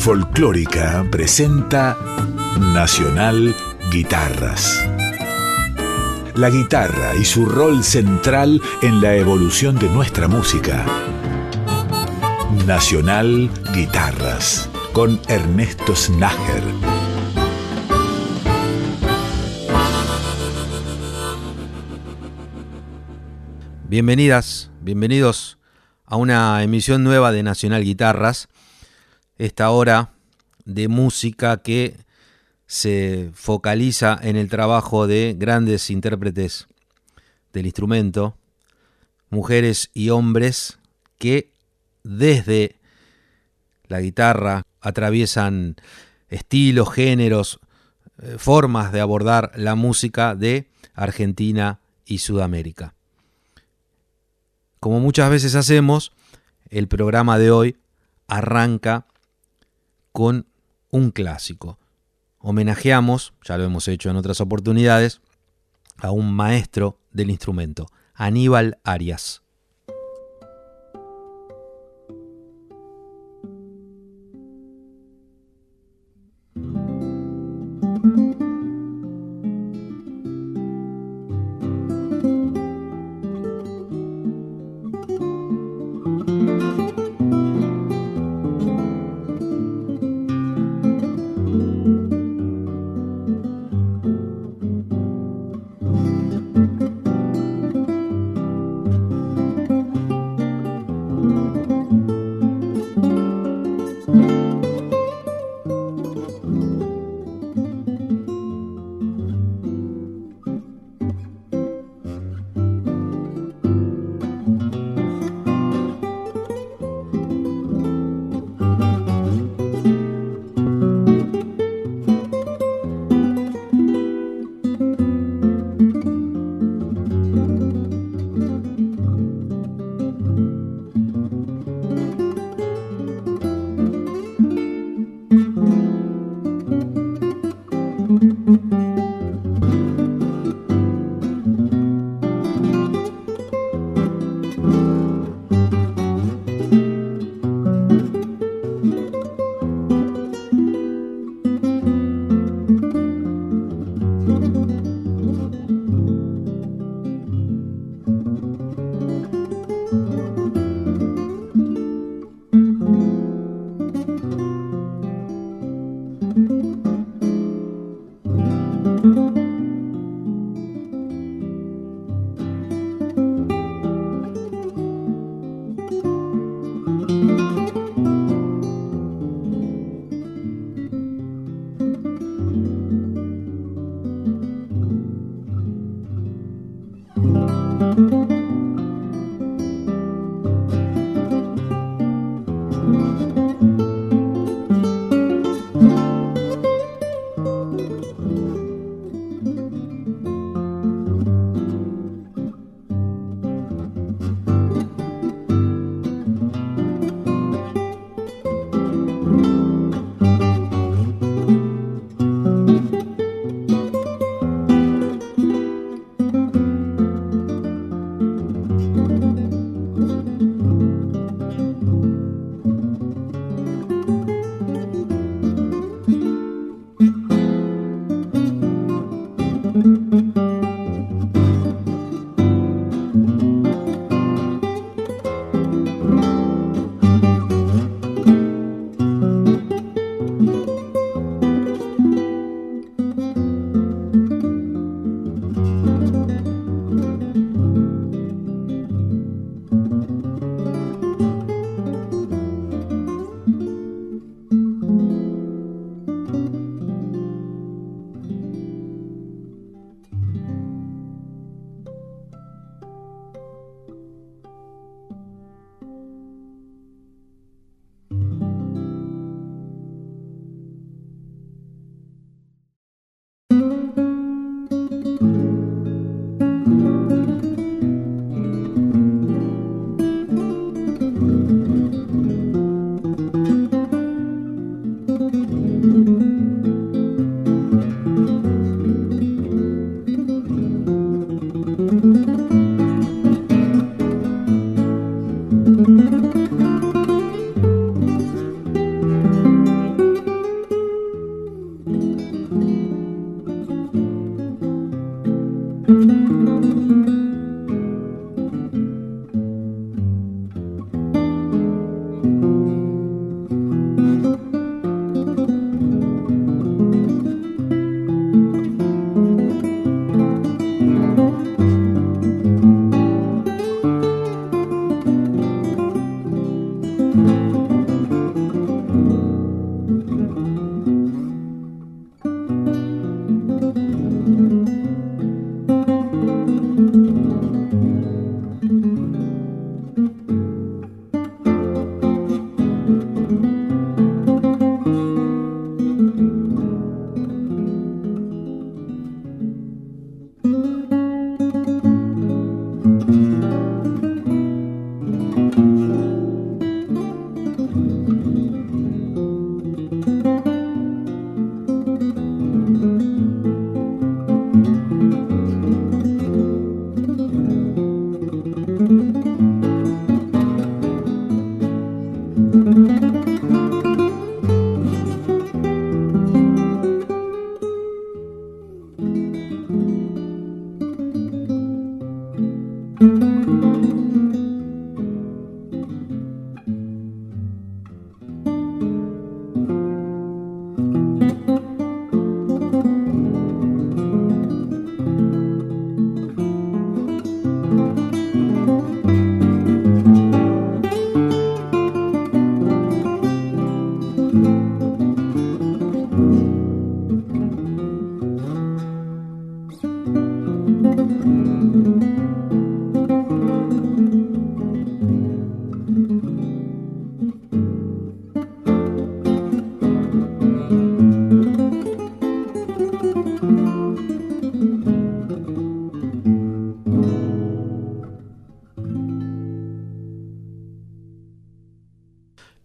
Folclórica presenta Nacional Guitarras. La guitarra y su rol central en la evolución de nuestra música. Nacional Guitarras con Ernesto Snager. Bienvenidas, bienvenidos a una emisión nueva de Nacional Guitarras, esta hora de música que se focaliza en el trabajo de grandes intérpretes del instrumento, mujeres y hombres que desde la guitarra atraviesan estilos, géneros, eh, formas de abordar la música de Argentina y Sudamérica. Como muchas veces hacemos, el programa de hoy arranca con un clásico. Homenajeamos, ya lo hemos hecho en otras oportunidades, a un maestro del instrumento, Aníbal Arias.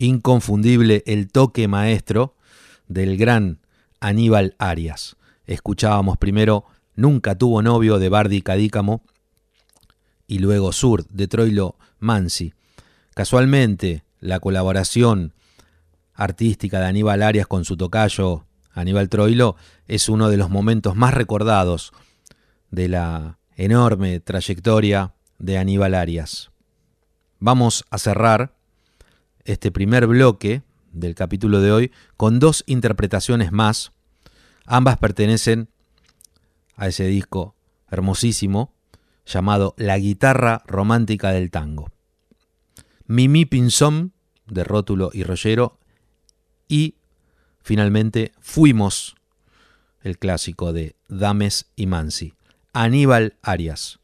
Inconfundible el toque maestro del gran Aníbal Arias. Escuchábamos primero Nunca tuvo novio de Bardi Cadícamo y luego Sur de Troilo Mansi. Casualmente, la colaboración artística de Aníbal Arias con su tocayo Aníbal Troilo es uno de los momentos más recordados de la enorme trayectoria de Aníbal Arias. Vamos a cerrar este primer bloque del capítulo de hoy con dos interpretaciones más. Ambas pertenecen a ese disco hermosísimo llamado La guitarra romántica del tango. Mimi Pinzón de Rótulo y Rollero y finalmente Fuimos, el clásico de Dames y Mansi. Aníbal Arias.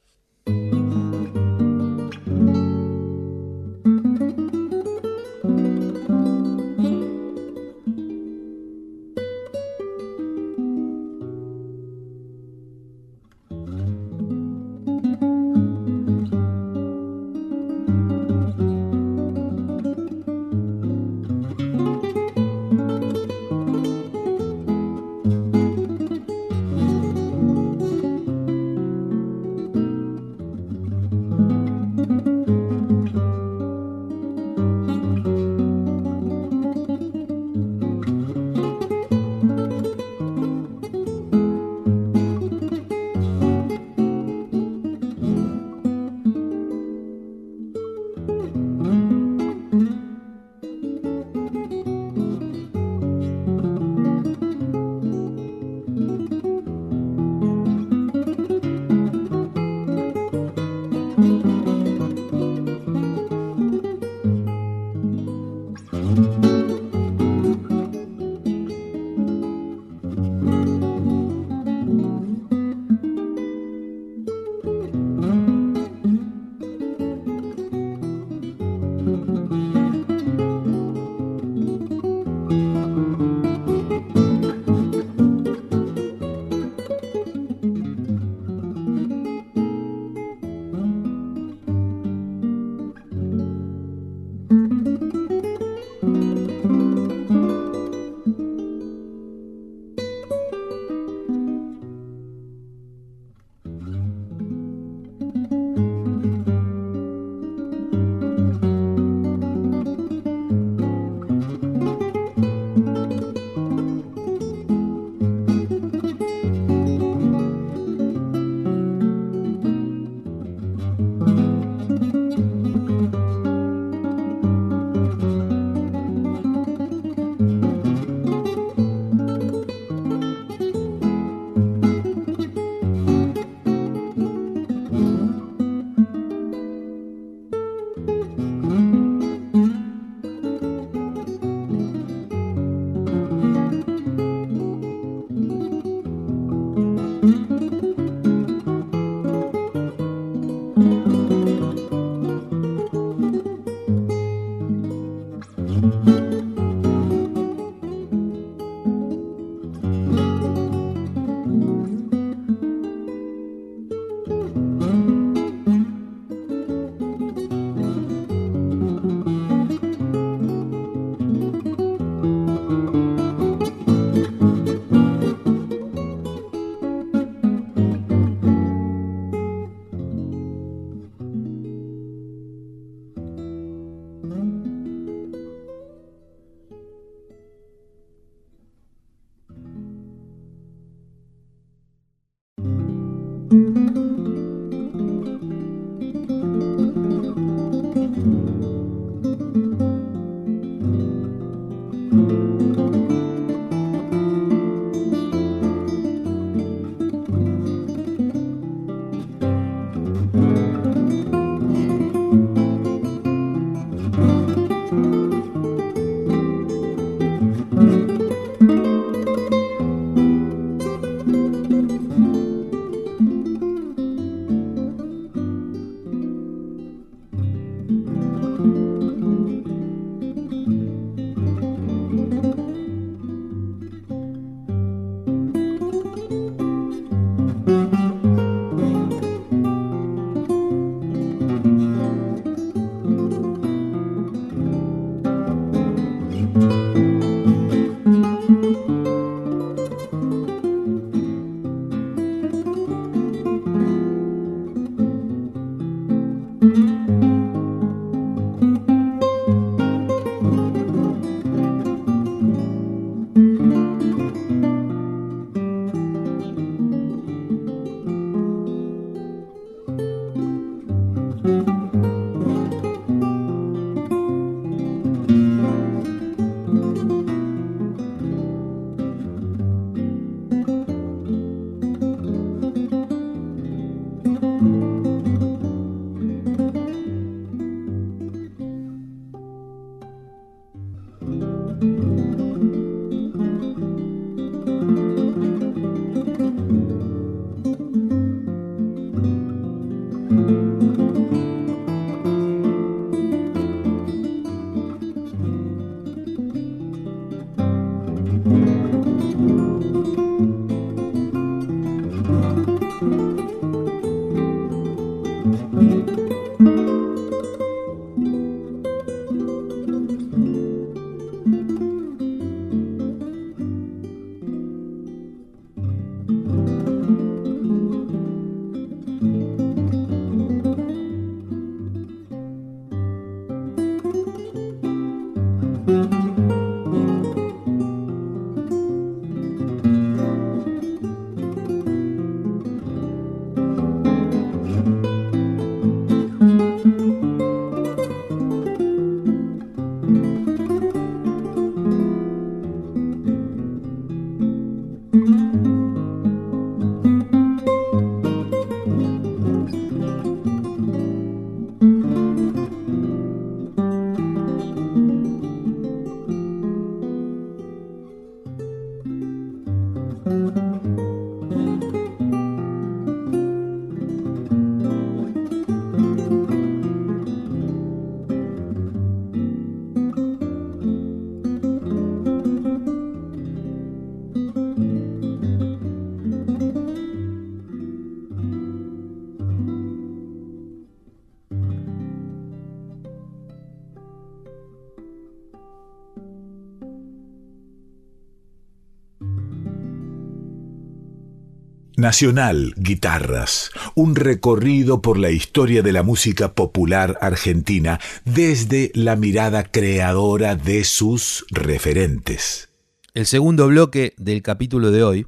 Nacional Guitarras, un recorrido por la historia de la música popular argentina desde la mirada creadora de sus referentes. El segundo bloque del capítulo de hoy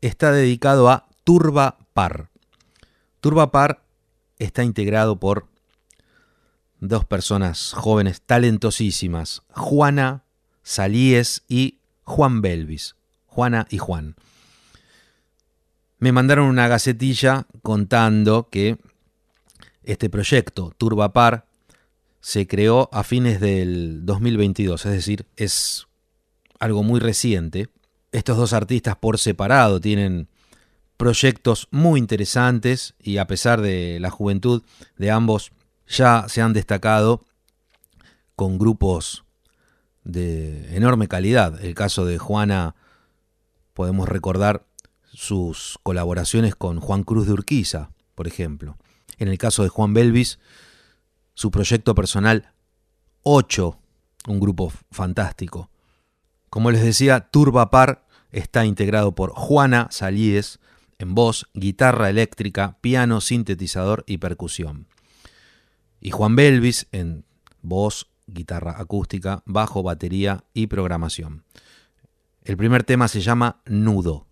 está dedicado a Turba Par. Turba Par está integrado por dos personas jóvenes talentosísimas, Juana Salíes y Juan Belvis. Juana y Juan me mandaron una gacetilla contando que este proyecto, Turbapar, se creó a fines del 2022, es decir, es algo muy reciente. Estos dos artistas por separado tienen proyectos muy interesantes y a pesar de la juventud de ambos ya se han destacado con grupos de enorme calidad. El caso de Juana podemos recordar sus colaboraciones con Juan Cruz de Urquiza, por ejemplo. En el caso de Juan Belvis, su proyecto personal 8, un grupo fantástico. Como les decía, Turba Par está integrado por Juana Salíes en voz, guitarra eléctrica, piano, sintetizador y percusión. Y Juan Belvis en voz, guitarra acústica, bajo, batería y programación. El primer tema se llama Nudo.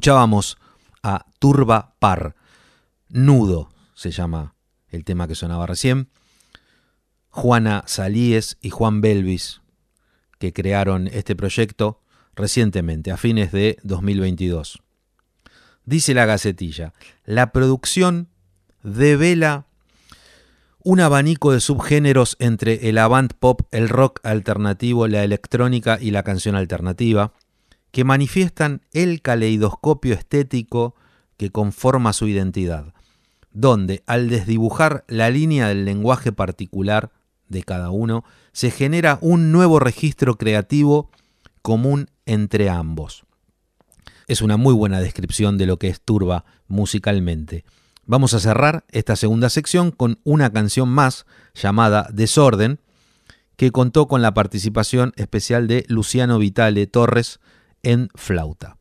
Escuchábamos a Turba Par, Nudo se llama el tema que sonaba recién. Juana Salíes y Juan Belvis, que crearon este proyecto recientemente, a fines de 2022. Dice la Gacetilla, la producción devela un abanico de subgéneros entre el avant pop, el rock alternativo, la electrónica y la canción alternativa, que manifiestan el caleidoscopio estético que conforma su identidad, donde al desdibujar la línea del lenguaje particular de cada uno, se genera un nuevo registro creativo común entre ambos. Es una muy buena descripción de lo que es Turba musicalmente. Vamos a cerrar esta segunda sección con una canción más llamada Desorden, que contó con la participación especial de Luciano Vitale Torres en flauta.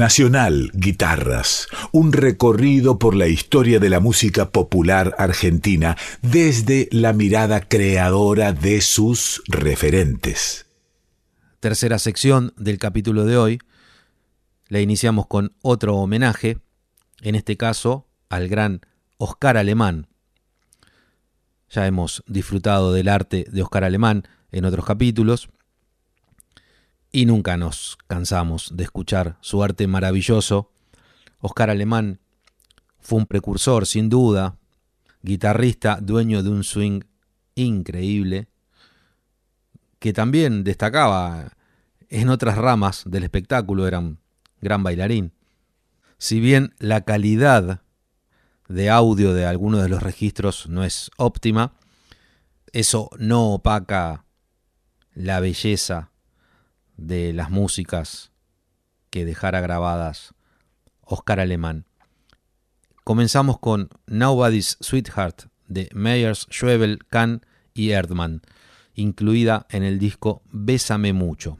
Nacional Guitarras, un recorrido por la historia de la música popular argentina desde la mirada creadora de sus referentes. Tercera sección del capítulo de hoy. La iniciamos con otro homenaje, en este caso al gran Oscar Alemán. Ya hemos disfrutado del arte de Oscar Alemán en otros capítulos y nunca nos cansamos de escuchar su arte maravilloso. Oscar Alemán fue un precursor, sin duda, guitarrista, dueño de un swing increíble, que también destacaba en otras ramas del espectáculo, era un gran bailarín. Si bien la calidad de audio de algunos de los registros no es óptima, eso no opaca la belleza de las músicas que dejara grabadas Oscar Alemán. Comenzamos con Nobody's Sweetheart de Meyers, Schwebel, Kahn y Erdmann, incluida en el disco Bésame Mucho.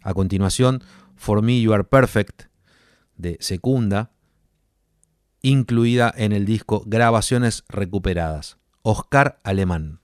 A continuación, For Me You Are Perfect de Secunda, incluida en el disco Grabaciones Recuperadas. Oscar Alemán.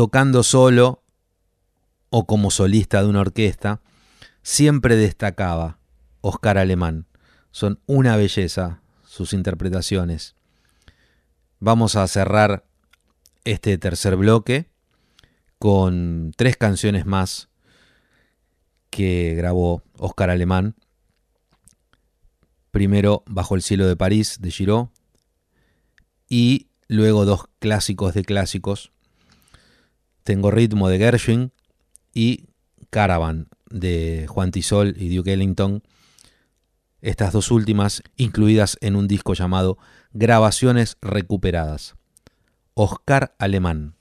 Tocando solo o como solista de una orquesta, siempre destacaba Oscar Alemán. Son una belleza sus interpretaciones. Vamos a cerrar este tercer bloque con tres canciones más que grabó Oscar Alemán. Primero Bajo el cielo de París de Giraud y luego dos clásicos de clásicos. Tengo ritmo de Gershwin y Caravan de Juan Tisol y Duke Ellington. Estas dos últimas incluidas en un disco llamado Grabaciones Recuperadas. Oscar Alemán.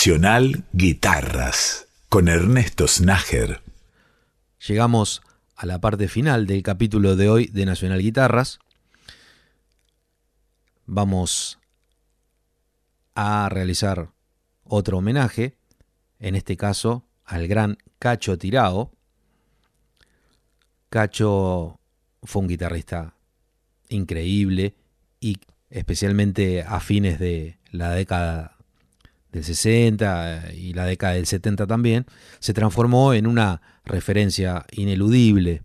Nacional Guitarras con Ernesto Snager. Llegamos a la parte final del capítulo de hoy de Nacional Guitarras. Vamos a realizar otro homenaje, en este caso al gran Cacho Tirao. Cacho fue un guitarrista increíble y especialmente a fines de la década del 60 eh, y la década del 70 también, se transformó en una referencia ineludible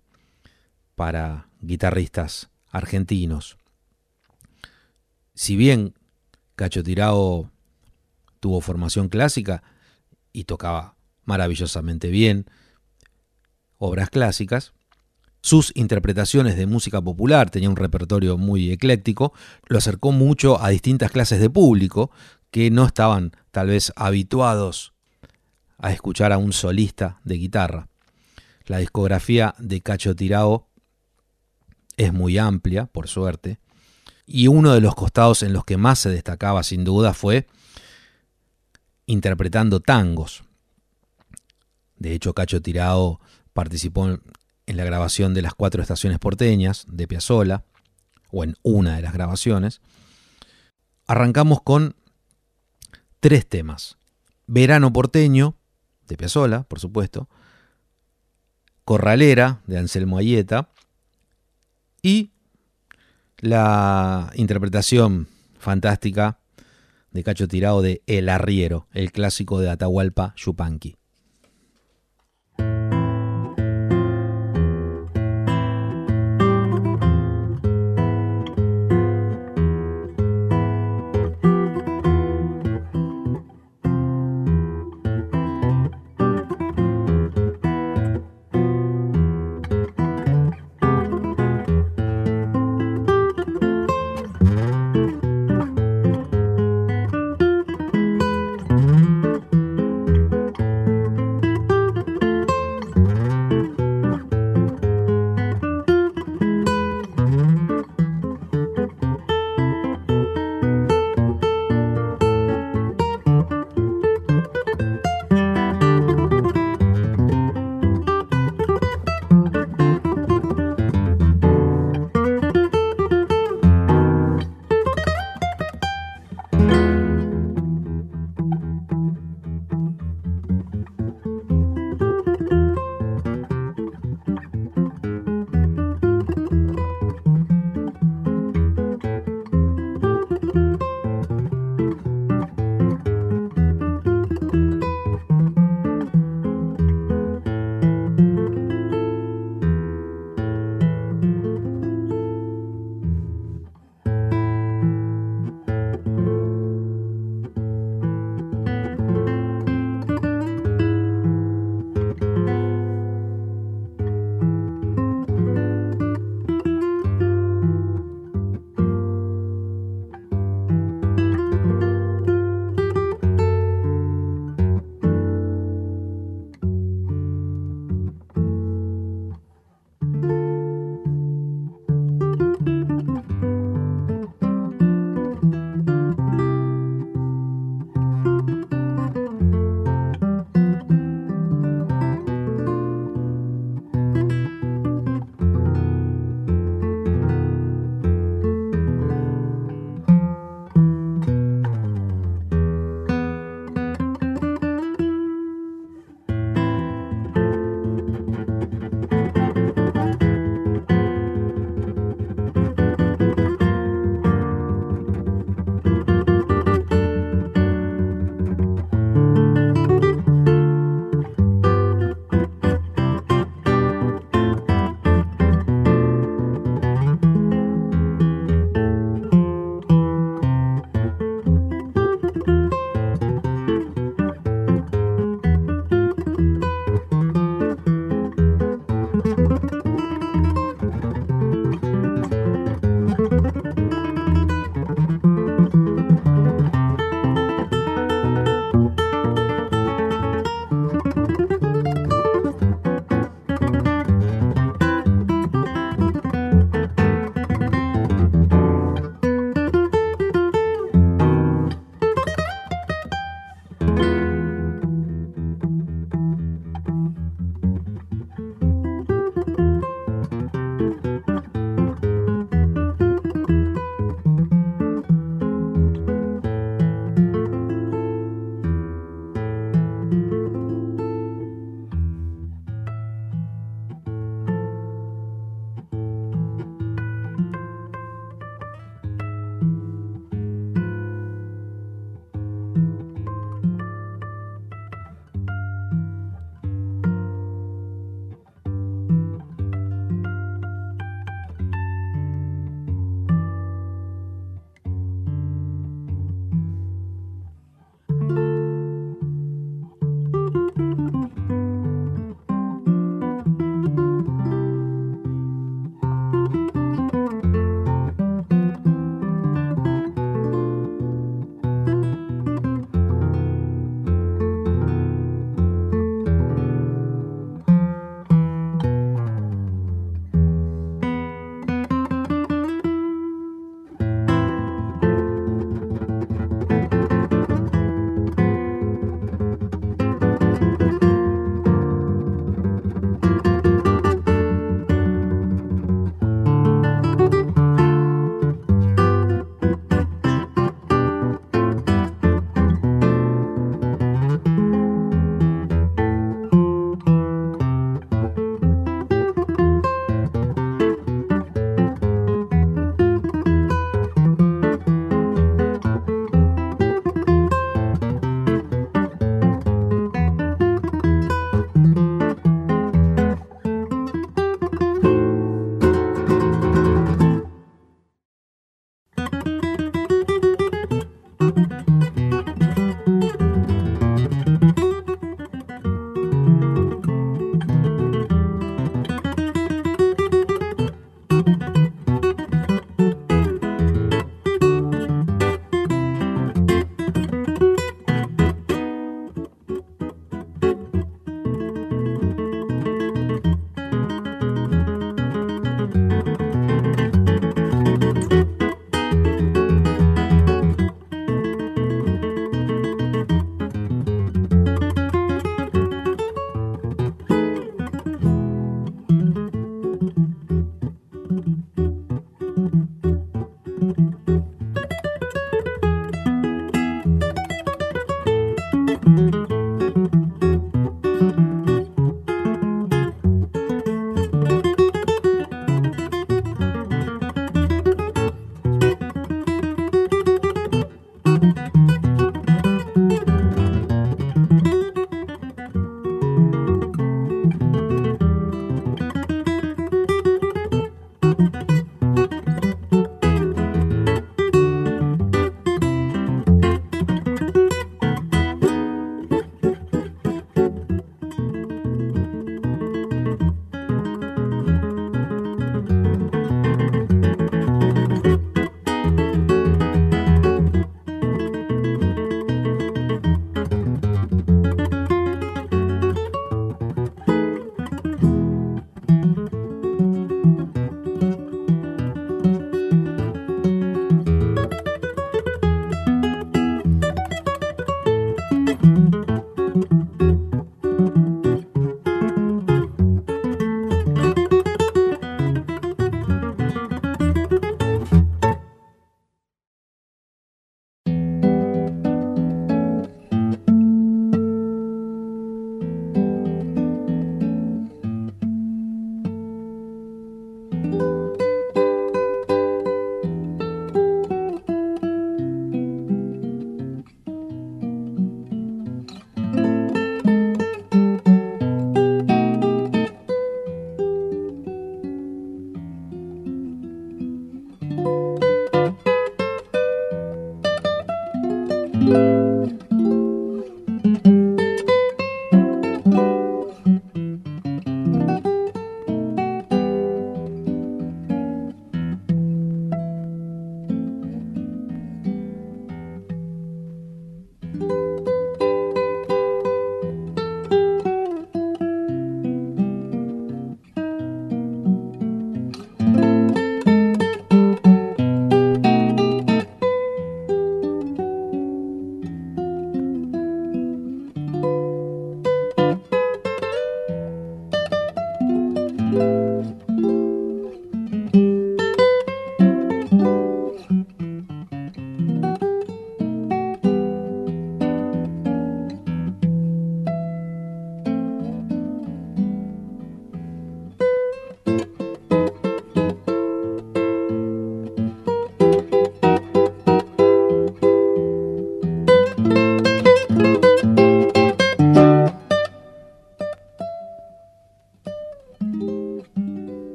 para guitarristas argentinos. Si bien Cacho Tirao tuvo formación clásica y tocaba maravillosamente bien obras clásicas, sus interpretaciones de música popular, tenía un repertorio muy ecléctico, lo acercó mucho a distintas clases de público que no estaban tal vez habituados a escuchar a un solista de guitarra. La discografía de Cacho Tirao es muy amplia, por suerte, y uno de los costados en los que más se destacaba sin duda fue interpretando tangos. De hecho, Cacho Tirao participó en la grabación de las cuatro estaciones porteñas de Piazzolla, o en una de las grabaciones. Arrancamos con tres temas. Verano porteño, de Piazzolla, por supuesto. Corralera, de Anselmo Ayeta. Y la interpretación fantástica de Cacho Tirado de El Arriero, el clásico de Atahualpa Yupanqui.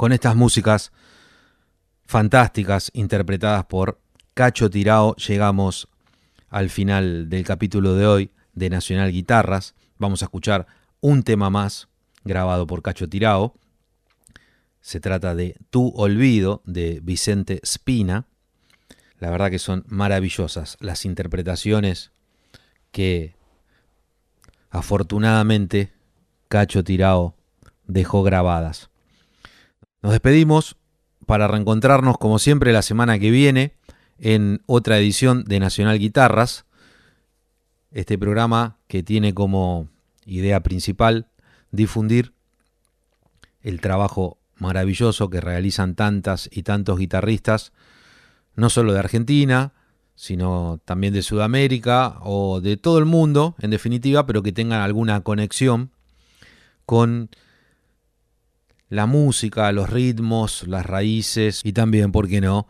Con estas músicas fantásticas interpretadas por Cacho Tirao llegamos al final del capítulo de hoy de Nacional Guitarras. Vamos a escuchar un tema más grabado por Cacho Tirao. Se trata de Tu Olvido de Vicente Spina. La verdad que son maravillosas las interpretaciones que afortunadamente Cacho Tirao dejó grabadas. Nos despedimos para reencontrarnos como siempre la semana que viene en otra edición de Nacional Guitarras, este programa que tiene como idea principal difundir el trabajo maravilloso que realizan tantas y tantos guitarristas, no solo de Argentina, sino también de Sudamérica o de todo el mundo, en definitiva, pero que tengan alguna conexión con la música, los ritmos, las raíces y también, ¿por qué no?,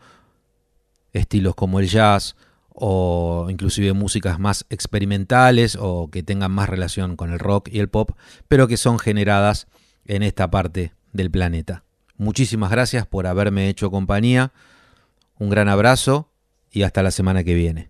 estilos como el jazz o inclusive músicas más experimentales o que tengan más relación con el rock y el pop, pero que son generadas en esta parte del planeta. Muchísimas gracias por haberme hecho compañía, un gran abrazo y hasta la semana que viene.